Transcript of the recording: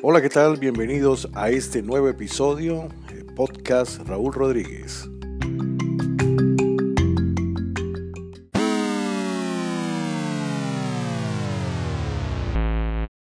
Hola, ¿qué tal? Bienvenidos a este nuevo episodio, de podcast Raúl Rodríguez.